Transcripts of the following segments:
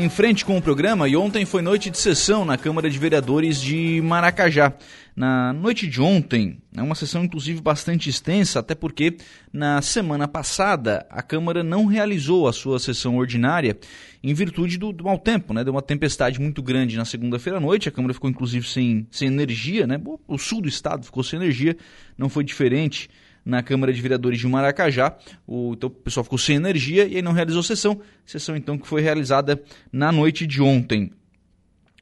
em frente com o programa e ontem foi noite de sessão na Câmara de Vereadores de Maracajá. Na noite de ontem, é uma sessão inclusive bastante extensa, até porque na semana passada a Câmara não realizou a sua sessão ordinária em virtude do, do mau tempo, né? Deu uma tempestade muito grande na segunda-feira à noite, a Câmara ficou inclusive sem, sem energia, né? O sul do estado ficou sem energia, não foi diferente na Câmara de Vereadores de Maracajá. O, então o pessoal ficou sem energia e aí não realizou sessão. Sessão então que foi realizada na noite de ontem.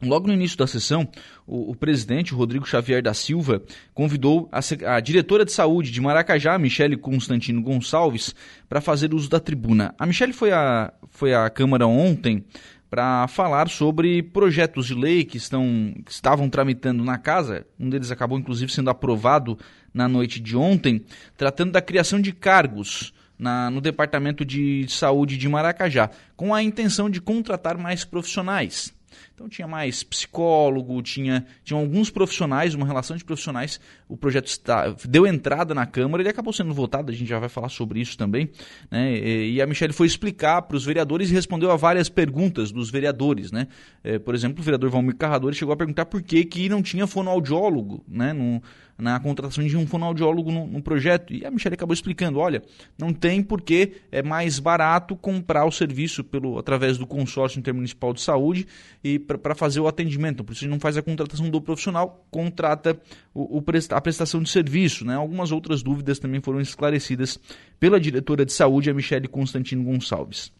Logo no início da sessão, o, o presidente Rodrigo Xavier da Silva convidou a, a, diretora de saúde de Maracajá, Michele Constantino Gonçalves, para fazer uso da tribuna. A Michele foi à, foi à Câmara ontem para falar sobre projetos de lei que, estão, que estavam tramitando na casa. Um deles acabou, inclusive, sendo aprovado na noite de ontem, tratando da criação de cargos na, no Departamento de Saúde de Maracajá, com a intenção de contratar mais profissionais. Então tinha mais psicólogo, tinha, tinha alguns profissionais, uma relação de profissionais. O projeto está, deu entrada na Câmara, ele acabou sendo votado, a gente já vai falar sobre isso também. Né? E a Michelle foi explicar para os vereadores e respondeu a várias perguntas dos vereadores. Né? É, por exemplo, o vereador Valmir Carrador chegou a perguntar por que, que não tinha fonoaudiólogo né? no, na contratação de um fonoaudiólogo no, no, projeto. E a Michelle acabou explicando: olha, não tem porque é mais barato comprar o serviço pelo, através do consórcio intermunicipal de saúde e para fazer o atendimento. Por isso a gente não faz a contratação do profissional, contrata o, o, a prestação de serviço. Né? Algumas outras dúvidas também foram esclarecidas pela diretora de saúde, a Michelle Constantino Gonçalves.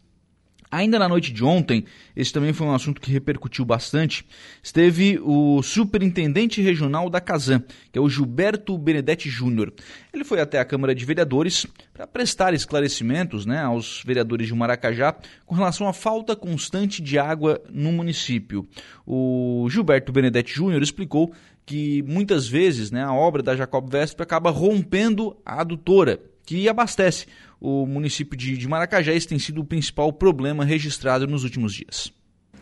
Ainda na noite de ontem, esse também foi um assunto que repercutiu bastante, esteve o superintendente regional da Casan, que é o Gilberto Benedetti Júnior. Ele foi até a Câmara de Vereadores para prestar esclarecimentos né, aos vereadores de Maracajá com relação à falta constante de água no município. O Gilberto Benedetti Júnior explicou que muitas vezes né, a obra da Jacob Vesp acaba rompendo a adutora que abastece o município de, de Maracajá. Esse tem sido o principal problema registrado nos últimos dias.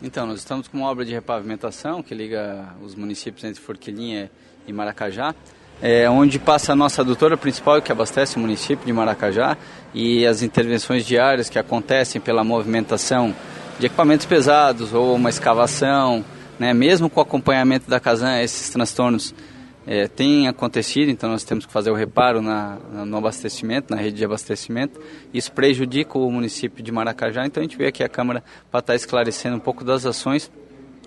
Então, nós estamos com uma obra de repavimentação que liga os municípios entre Forquilinha e Maracajá, é, onde passa a nossa adutora principal que abastece o município de Maracajá e as intervenções diárias que acontecem pela movimentação de equipamentos pesados ou uma escavação, né, mesmo com o acompanhamento da Casan, esses transtornos é, tem acontecido, então nós temos que fazer o reparo na, no abastecimento, na rede de abastecimento. Isso prejudica o município de Maracajá, então a gente veio aqui a Câmara para estar esclarecendo um pouco das ações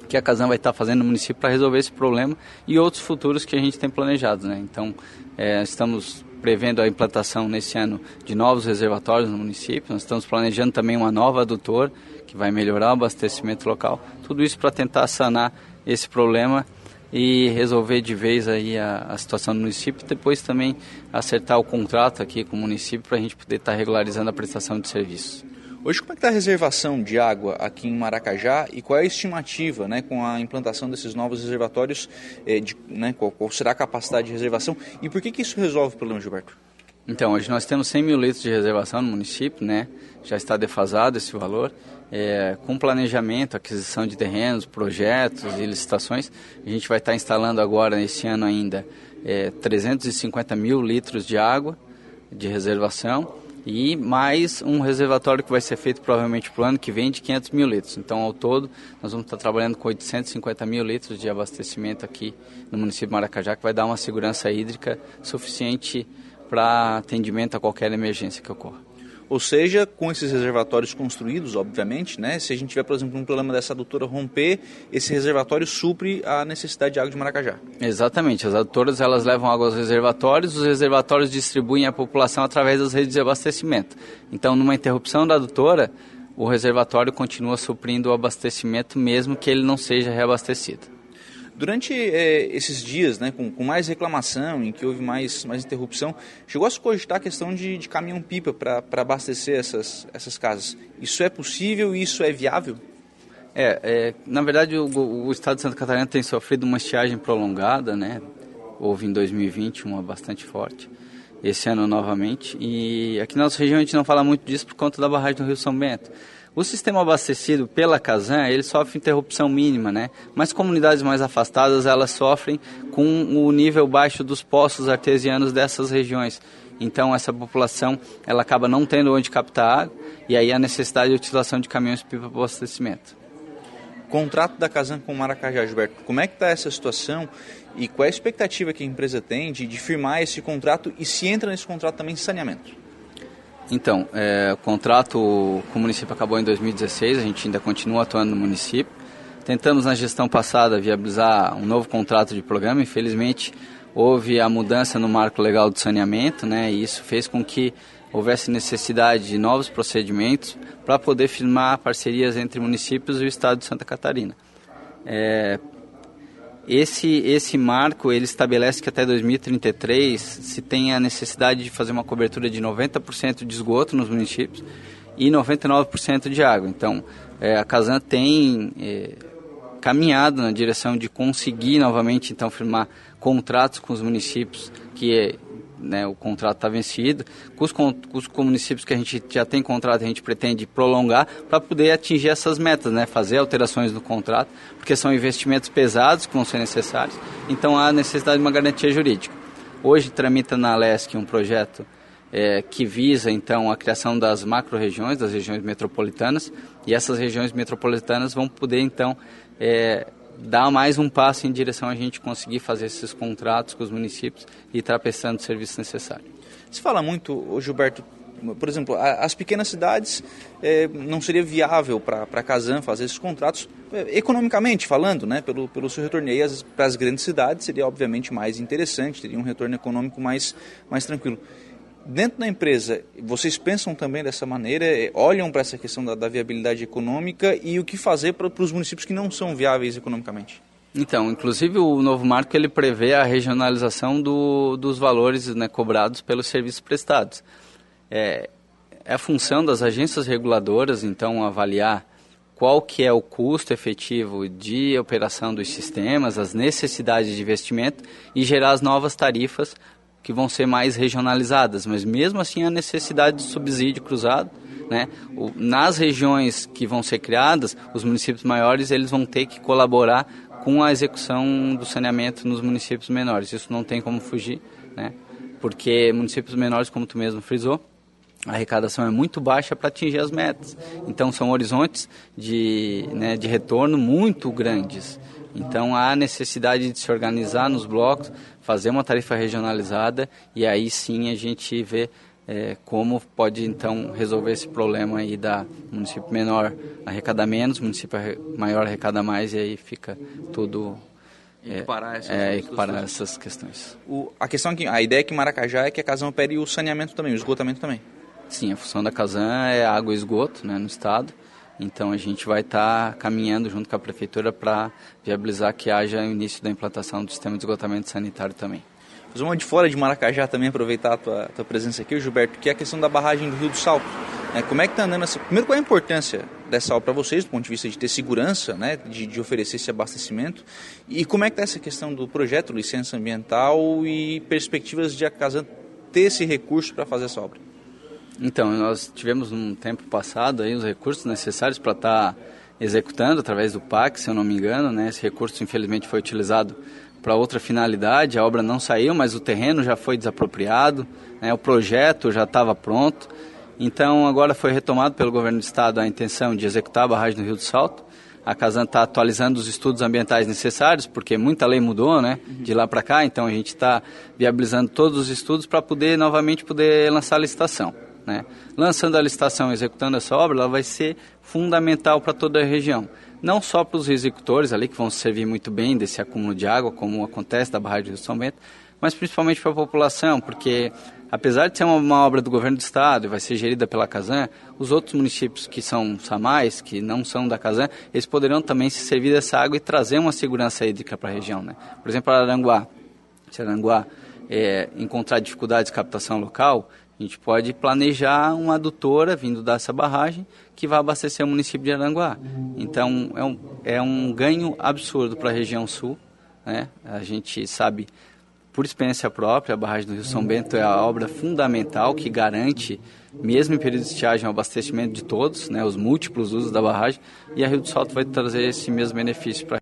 que a Casan vai estar fazendo no município para resolver esse problema e outros futuros que a gente tem planejados. Né? Então, é, estamos prevendo a implantação nesse ano de novos reservatórios no município, nós estamos planejando também uma nova adutor que vai melhorar o abastecimento local, tudo isso para tentar sanar esse problema e resolver de vez aí a, a, situação do município depois também acertar o contrato aqui com o município para a gente poder estar tá regularizando a prestação de serviços. Hoje, como é que está a reservação de água aqui em Maracajá e qual é a estimativa né, com a implantação desses novos reservatórios? Eh, de, né, qual, qual, será a capacidade de reservação e por que, que isso resolve o problema, Gilberto? Então, hoje nós temos 100 mil litros de reservação no município, né? já está defasado esse valor é, com planejamento, aquisição de terrenos, projetos e licitações, a gente vai estar instalando agora, nesse ano ainda, é, 350 mil litros de água de reservação e mais um reservatório que vai ser feito provavelmente para o ano que vem de 500 mil litros. Então, ao todo, nós vamos estar trabalhando com 850 mil litros de abastecimento aqui no município de Maracajá, que vai dar uma segurança hídrica suficiente para atendimento a qualquer emergência que ocorra. Ou seja, com esses reservatórios construídos, obviamente, né, se a gente tiver, por exemplo, um problema dessa adutora romper, esse reservatório supre a necessidade de água de Maracajá. Exatamente. As adutoras elas levam água aos reservatórios, os reservatórios distribuem a população através das redes de abastecimento. Então, numa interrupção da adutora, o reservatório continua suprindo o abastecimento mesmo que ele não seja reabastecido. Durante é, esses dias, né, com, com, mais reclamação, em que houve mais, mais interrupção, chegou a se cogitar a questão de, de caminhão-pipa para abastecer essas, essas casas. Isso é possível e isso é viável? É, é na verdade o, o, estado de Santa Catarina tem sofrido uma estiagem prolongada, né? Houve em 2020 uma bastante forte, esse ano novamente. E aqui na nossa região a gente não fala muito disso por conta da barragem do Rio São Bento. O sistema abastecido pela Casan, ele sofre interrupção mínima, né? Mas comunidades mais afastadas, elas sofrem com o nível baixo dos poços artesianos dessas regiões. Então essa população, ela acaba não tendo onde captar água e aí a necessidade de utilização de caminhões para abastecimento. contrato da Casan com Maracajá, Gilberto, como é que está essa situação e qual é a expectativa que a empresa tem de, de firmar esse contrato e se entra nesse contrato também saneamento? Então, é, o contrato com o município acabou em 2016, a gente ainda continua atuando no município. Tentamos na gestão passada viabilizar um novo contrato de programa, infelizmente houve a mudança no marco legal do saneamento, né, e isso fez com que houvesse necessidade de novos procedimentos para poder firmar parcerias entre municípios e o Estado de Santa Catarina. É, esse, esse marco ele estabelece que até 2033 se tem a necessidade de fazer uma cobertura de 90% de esgoto nos municípios e 99% de água. Então, é, a Casan tem é, caminhado na direção de conseguir novamente então firmar contratos com os municípios que é, né, o contrato está vencido. Com os, com os, municípios que a gente já tem contrato, a gente pretende prolongar para poder atingir essas metas, né, fazer alterações no contrato, porque são investimentos pesados que vão ser necessários. Então há necessidade de uma garantia jurídica. Hoje tramita na LESC um projeto é, que visa então a criação das macro-regiões, das regiões metropolitanas, e essas regiões metropolitanas vão poder então é, dar mais um passo em direção a gente conseguir fazer esses contratos com os municípios e estar prestando o serviço necessário. Se fala muito, Gilberto, por exemplo, as pequenas cidades é, não seria viável para a Casan fazer esses contratos, é, economicamente falando, né, pelo, pelo seu retorno. E para as grandes cidades seria obviamente mais interessante, teria um retorno econômico mais, mais tranquilo. Dentro da empresa, vocês pensam também dessa maneira, é, olham para essa questão da, da, viabilidade econômica e o que fazer para os municípios que não são viáveis economicamente? Então, inclusive o novo marco ele prevê a regionalização do, dos valores né, cobrados pelos serviços prestados. É, é a função das agências reguladoras, então, avaliar qual que é o custo efetivo de operação dos sistemas, as necessidades de investimento e gerar as novas tarifas que vão ser mais regionalizadas, mas mesmo assim a necessidade de subsídio cruzado, né? O, nas regiões que vão ser criadas, os municípios maiores eles vão ter que colaborar com a execução do saneamento nos municípios menores. Isso não tem como fugir, né? Porque municípios menores, como tu mesmo frisou, a arrecadação é muito baixa para atingir as metas. Então são horizontes de, né, de retorno muito grandes. Então há necessidade de se organizar nos blocos, fazer uma tarifa regionalizada e aí sim a gente vê é, como pode então resolver esse problema aí da município menor arrecada menos, município maior arrecada mais e aí fica tudo é, equiparar, essas, é, equiparar essas questões. O, a questão que a ideia é que Maracajá é que a Casan opere o saneamento também, o esgotamento também. Sim, a função da Casan é água e esgoto né, no estado. Então a gente vai estar tá caminhando junto com a prefeitura para viabilizar que haja o início da implantação do sistema de esgotamento sanitário também. Fazer uma de fora de Maracajá também, aproveitar a tua, tua presença aqui, Gilberto, que é a questão da barragem do Rio do Salto. É, como é que está andando essa... Primeiro, qual é a importância dessa obra para vocês, do ponto de vista de ter segurança, né, de, de oferecer esse abastecimento? E como é que está essa questão do projeto, licença ambiental e perspectivas de a casa ter esse recurso para fazer essa obra? Então, nós tivemos um tempo passado aí os recursos necessários para estar tá executando através do PAC, se eu não me engano, né? Esse recurso infelizmente foi utilizado para outra finalidade, a obra não saiu, mas o terreno já foi desapropriado, né? o projeto já estava pronto. Então, agora foi retomado pelo governo do estado a intenção de executar a barragem do Rio do Salto. A Casan está atualizando os estudos ambientais necessários, porque muita lei mudou, né, de lá para cá. Então, a gente está viabilizando todos os estudos para poder novamente poder lançar a licitação. Né? Lançando a licitação e executando essa obra, ela vai ser fundamental para toda a região. Não só para os executores ali, que vão servir muito bem desse acúmulo de água, como acontece da barragem de São Bento, mas principalmente para a população, porque apesar de ser uma, uma, obra do governo do estado e vai ser gerida pela Casan, os outros municípios que são SAMAIs, que não são da Casan, eles poderão também se servir dessa água e trazer uma segurança hídrica para a região. Né? Por exemplo, Aranguá. Se Aranguá é, encontrar dificuldades de captação local, a gente pode planejar uma adutora vindo dessa barragem que vai abastecer o município de Aranguá. Então é um, é um ganho absurdo para a região sul. Né? A gente sabe por experiência própria, a barragem do Rio São Bento é a obra fundamental que garante, mesmo em período de estiagem, o abastecimento de todos, né, os múltiplos usos da barragem, e a Rio do Salto vai trazer esse mesmo benefício para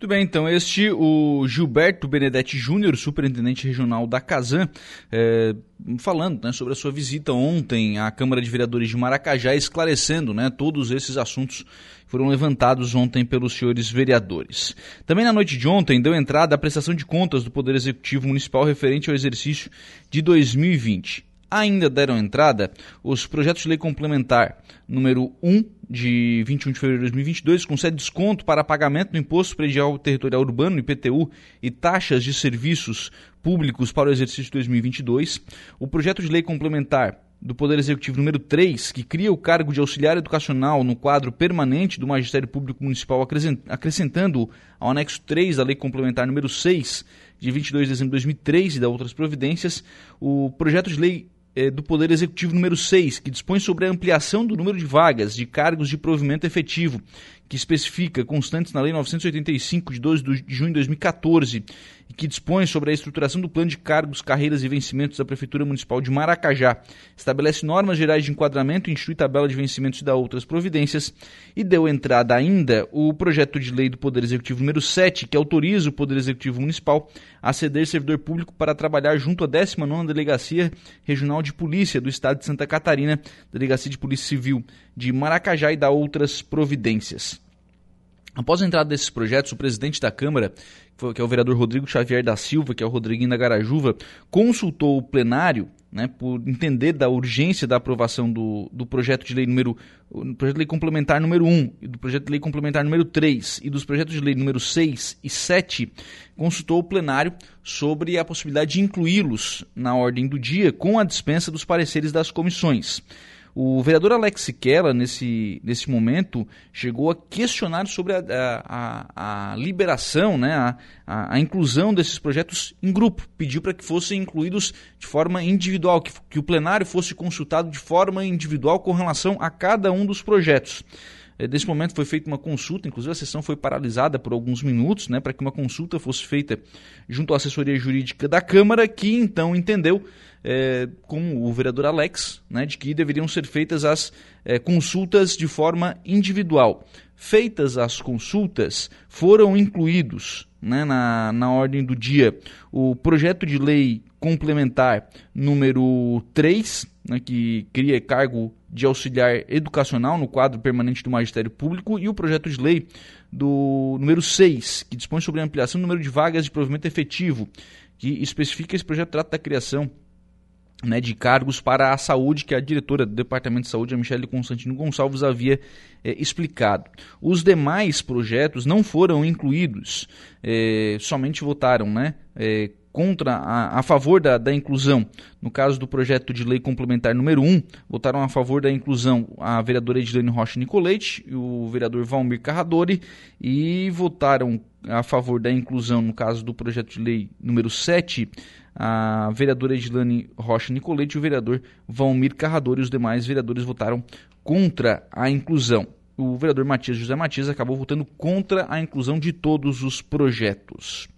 Muito bem, então este o Gilberto Benedetti Júnior, superintendente regional da Casan, é, falando né, sobre a sua visita ontem à Câmara de Vereadores de Maracajá, esclarecendo né, todos esses assuntos que foram levantados ontem pelos senhores vereadores. Também na noite de ontem deu entrada a prestação de contas do Poder Executivo Municipal referente ao exercício de 2020 ainda deram entrada os projetos de lei complementar número 1 de 21 de fevereiro de 2022 concede desconto para pagamento do imposto predial territorial urbano IPTU e taxas de serviços públicos para o exercício de 2022. O projeto de lei complementar do Poder Executivo número 3, que cria o cargo de auxiliar educacional no quadro permanente do Magistério Público Municipal, acrescentando ao anexo 3 da Lei Complementar número 6, de 22 de dezembro de 2003 e da outras providências, o projeto de lei do Poder Executivo número 6, que dispõe sobre a ampliação do número de vagas de cargos de provimento efetivo, que especifica, constantes na Lei 985, de 12 de junho de 2014, e que dispõe sobre a estruturação do plano de cargos, carreiras e vencimentos da Prefeitura Municipal de Maracajá, estabelece normas gerais de enquadramento, institui tabela de vencimentos e dá outras providências, e deu entrada ainda o projeto de lei do Poder Executivo número 7, que autoriza o Poder Executivo Municipal a ceder servidor público para trabalhar junto à 19ª Delegacia Regional de Polícia do Estado de Santa Catarina, Delegacia de Polícia Civil de Maracajá e dá outras providências. Após a entrada desses projetos, o presidente da Câmara, que é o vereador Rodrigo Xavier da Silva, que é o Rodriguinho da Garajuva, consultou o plenário né, por entender da urgência da aprovação do, do projeto de lei número projeto de lei complementar número 1 e do projeto de lei complementar número 3 e dos projetos de lei número 6 e 7, consultou o plenário sobre a possibilidade de incluí-los na ordem do dia com a dispensa dos pareceres das comissões. O vereador Alex Siquela, nesse, nesse momento, chegou a questionar sobre a, a, a liberação, né, a, a, a, inclusão desses projetos em grupo. Pediu para que fossem incluídos de forma individual, que, que o plenário fosse consultado de forma individual com relação a cada um dos projetos. É, nesse momento foi feita uma consulta, inclusive a sessão foi paralisada por alguns minutos, né, para que uma consulta fosse feita junto à assessoria jurídica da Câmara, que então entendeu, é, com o vereador Alex, né, de que deveriam ser feitas as é, consultas de forma individual. Feitas as consultas, foram incluídos né, na, na ordem do dia o projeto de lei complementar número 3, né, que cria cargo de auxiliar educacional no quadro permanente do Magistério Público, e o projeto de lei do número 6, que dispõe sobre a ampliação do número de vagas de provimento efetivo, que especifica esse projeto trata da criação né, de cargos para a saúde, que a diretora do Departamento de Saúde, a Michele Constantino Gonçalves, havia é, explicado. Os demais projetos não foram incluídos, é, somente votaram né, é, contra a, a favor da, da, inclusão. No caso do projeto de lei complementar número 1, votaram a favor da inclusão a vereadora Edilene Rocha Nicolete e o vereador Valmir Carradori e votaram a favor da inclusão, no caso do projeto de lei número 7, a vereadora Edilane Rocha Nicolete e o vereador Valmir Carradori e os demais vereadores votaram contra a inclusão. O vereador Matias José Matias acabou votando contra a inclusão de todos os projetos.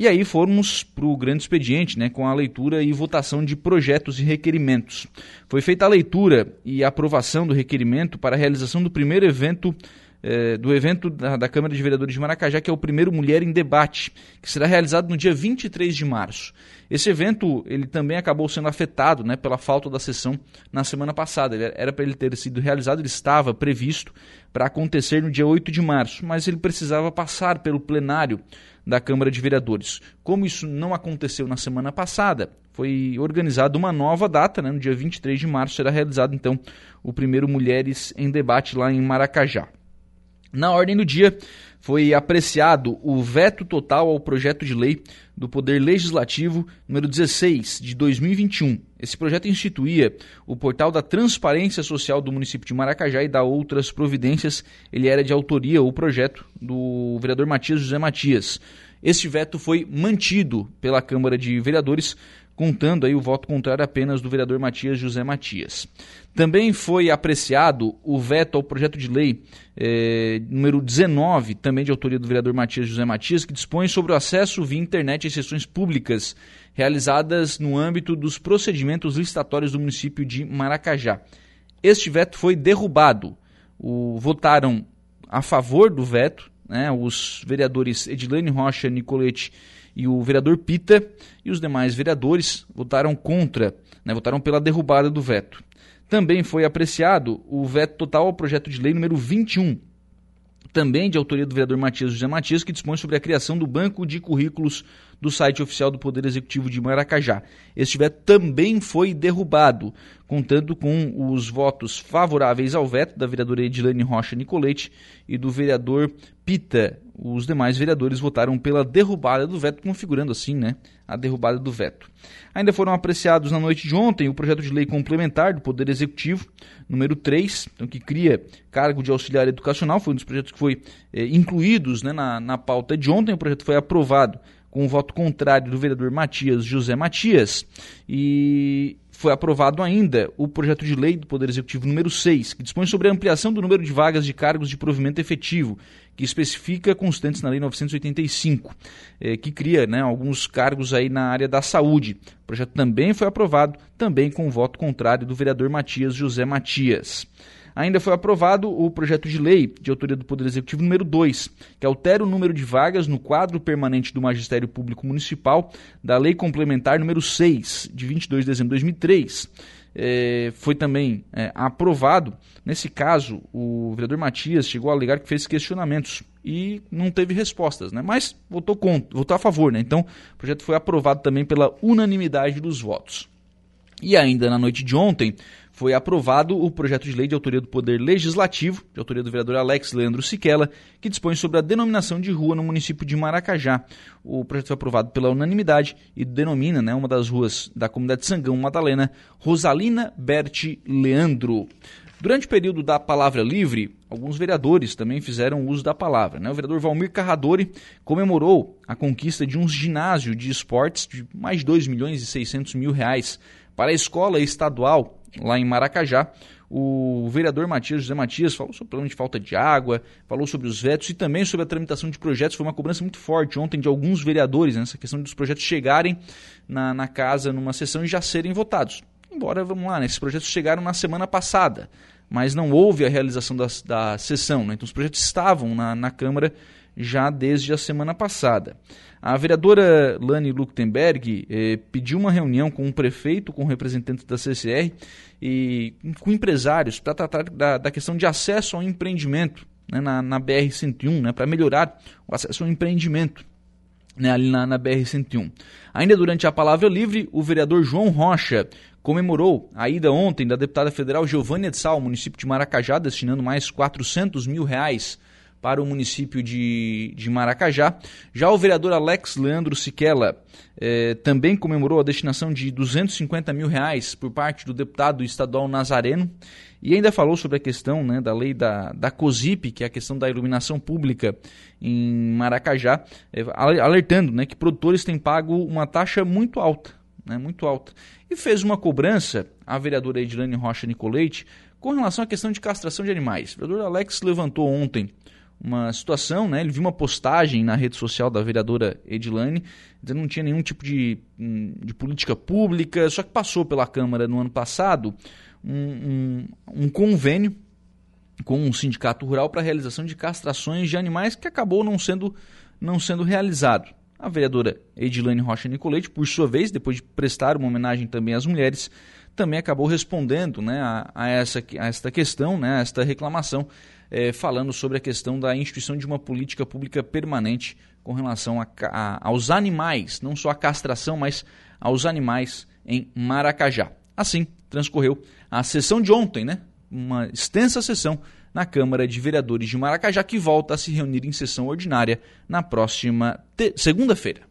E aí fomos para o grande expediente, né, com a leitura e votação de projetos e requerimentos. Foi feita a leitura e aprovação do requerimento para a realização do primeiro evento é, do evento da, da, Câmara de Vereadores de Maracajá, que é o primeiro Mulher em Debate, que será realizado no dia 23 de março. Esse evento ele também acabou sendo afetado né, pela falta da sessão na semana passada. Ele era para ele ter sido realizado, ele estava previsto para acontecer no dia 8 de março, mas ele precisava passar pelo plenário da Câmara de Vereadores. Como isso não aconteceu na semana passada, foi organizada uma nova data, né, no dia 23 de março será realizado então o primeiro Mulheres em Debate lá em Maracajá. Na ordem do dia, foi apreciado o veto total ao projeto de lei do Poder Legislativo número 16 de 2021. Esse projeto instituía o portal da Transparência Social do município de Maracajá e da outras providências. Ele era de autoria, o projeto do vereador Matias José Matias. Este veto foi mantido pela Câmara de Vereadores contando aí o voto contrário apenas do vereador Matias José Matias. Também foi apreciado o veto ao projeto de lei eh, número 19, também de autoria do vereador Matias José Matias, que dispõe sobre o acesso via internet às sessões públicas realizadas no âmbito dos procedimentos licitatórios do município de Maracajá. Este veto foi derrubado. O, votaram a favor do veto né, os vereadores Edilene Rocha Nicolete e o vereador Pita, e os demais vereadores votaram contra, né, votaram pela derrubada do veto. Também foi apreciado o veto total ao projeto de lei número 21, também de autoria do vereador Matias José Matias, que dispõe sobre a criação do banco de currículos do site oficial do Poder Executivo de Maracajá. Este veto também foi derrubado, contando com os votos favoráveis ao veto da vereadora Edilane Rocha Nicolete e do vereador Pita. Os demais vereadores votaram pela derrubada do veto, configurando assim né, a derrubada do veto. Ainda foram apreciados na noite de ontem o projeto de lei complementar do Poder Executivo, número 3, então, que cria cargo de auxiliar educacional, foi um dos projetos que foi eh, incluídos né, na, na pauta de ontem. O projeto foi aprovado com o voto contrário do vereador Matias José Matias e foi aprovado ainda o projeto de lei do Poder Executivo número 6, que dispõe sobre a ampliação do número de vagas de cargos de provimento efetivo, que especifica constantes na Lei 985, eh, que cria né, alguns cargos aí na área da saúde. O projeto também foi aprovado, também com o voto contrário do vereador Matias José Matias ainda foi aprovado o projeto de lei de autoria do Poder Executivo número 2, que altera o número de vagas no quadro permanente do Magistério Público Municipal da Lei Complementar número 6, de 22 de dezembro de 2003. É, foi também é, aprovado. Nesse caso, o vereador Matias chegou a alegar que fez questionamentos e não teve respostas, né? mas votou, contra, votou a favor. Né? Então, o projeto foi aprovado também pela unanimidade dos votos. E ainda na noite de ontem, foi aprovado o projeto de lei de autoria do Poder Legislativo, de autoria do vereador Alex Leandro Siquela, que dispõe sobre a denominação de rua no município de Maracajá. O projeto foi aprovado pela unanimidade e denomina né, uma das ruas da comunidade Sangão Madalena, Rosalina Berti Leandro. Durante o período da palavra livre, alguns vereadores também fizeram uso da palavra. Né? O vereador Valmir Carradori comemorou a conquista de um ginásio de esportes de mais de 2 milhões e 600 mil reais para a escola estadual lá em Maracajá. O vereador Matias José Matias falou sobre o problema de falta de água, falou sobre os vetos e também sobre a tramitação de projetos. Foi uma cobrança muito forte ontem de alguns vereadores nessa né, questão dos projetos chegarem na, na casa numa sessão e já serem votados. Embora, vamos lá, né, esses projetos chegaram na semana passada, mas não houve a realização da, da sessão. Né, então os projetos estavam na, na Câmara já desde a semana passada. A vereadora Lani Luktenberg eh, pediu uma reunião com o prefeito, com representantes da CCR e com empresários para tratar da, da, questão de acesso ao empreendimento né, na, na BR-101, né, para melhorar o acesso ao empreendimento né, ali na, na BR-101. Ainda durante a palavra livre, o vereador João Rocha comemorou a ida ontem da deputada federal Giovânia de Sal, município de Maracajá, destinando mais 400 mil reais para o município de, de Maracajá. Já o vereador Alex Leandro Siquela eh, também comemorou a destinação de 250 mil reais por parte do deputado estadual Nazareno e ainda falou sobre a questão né, da lei da, da COSIP, que é a questão da iluminação pública em Maracajá, eh, alertando né, que produtores têm pago uma taxa muito alta. Né, muito alta. E fez uma cobrança à vereadora Edilane Rocha Nicolete com relação à questão de castração de animais. O vereador Alex levantou ontem uma situação, né? Ele viu uma postagem na rede social da vereadora Edilane, dizendo que não tinha nenhum tipo de, hum, de política pública, só que passou pela Câmara no ano passado um, um, um convênio com um sindicato rural para a realização de castrações de animais que acabou não sendo, não sendo realizado. A vereadora Edilane Rocha Nicolete, por sua vez, depois de prestar uma homenagem também às mulheres, também acabou respondendo né, a, a, essa, a esta questão, né, a esta reclamação, é, falando sobre a questão da instituição de uma política pública permanente com relação a, a, aos animais, não só a castração, mas aos animais em Maracajá. Assim, transcorreu a sessão de ontem, né? uma extensa sessão na Câmara de Vereadores de Maracajá, que volta a se reunir em sessão ordinária na próxima segunda-feira.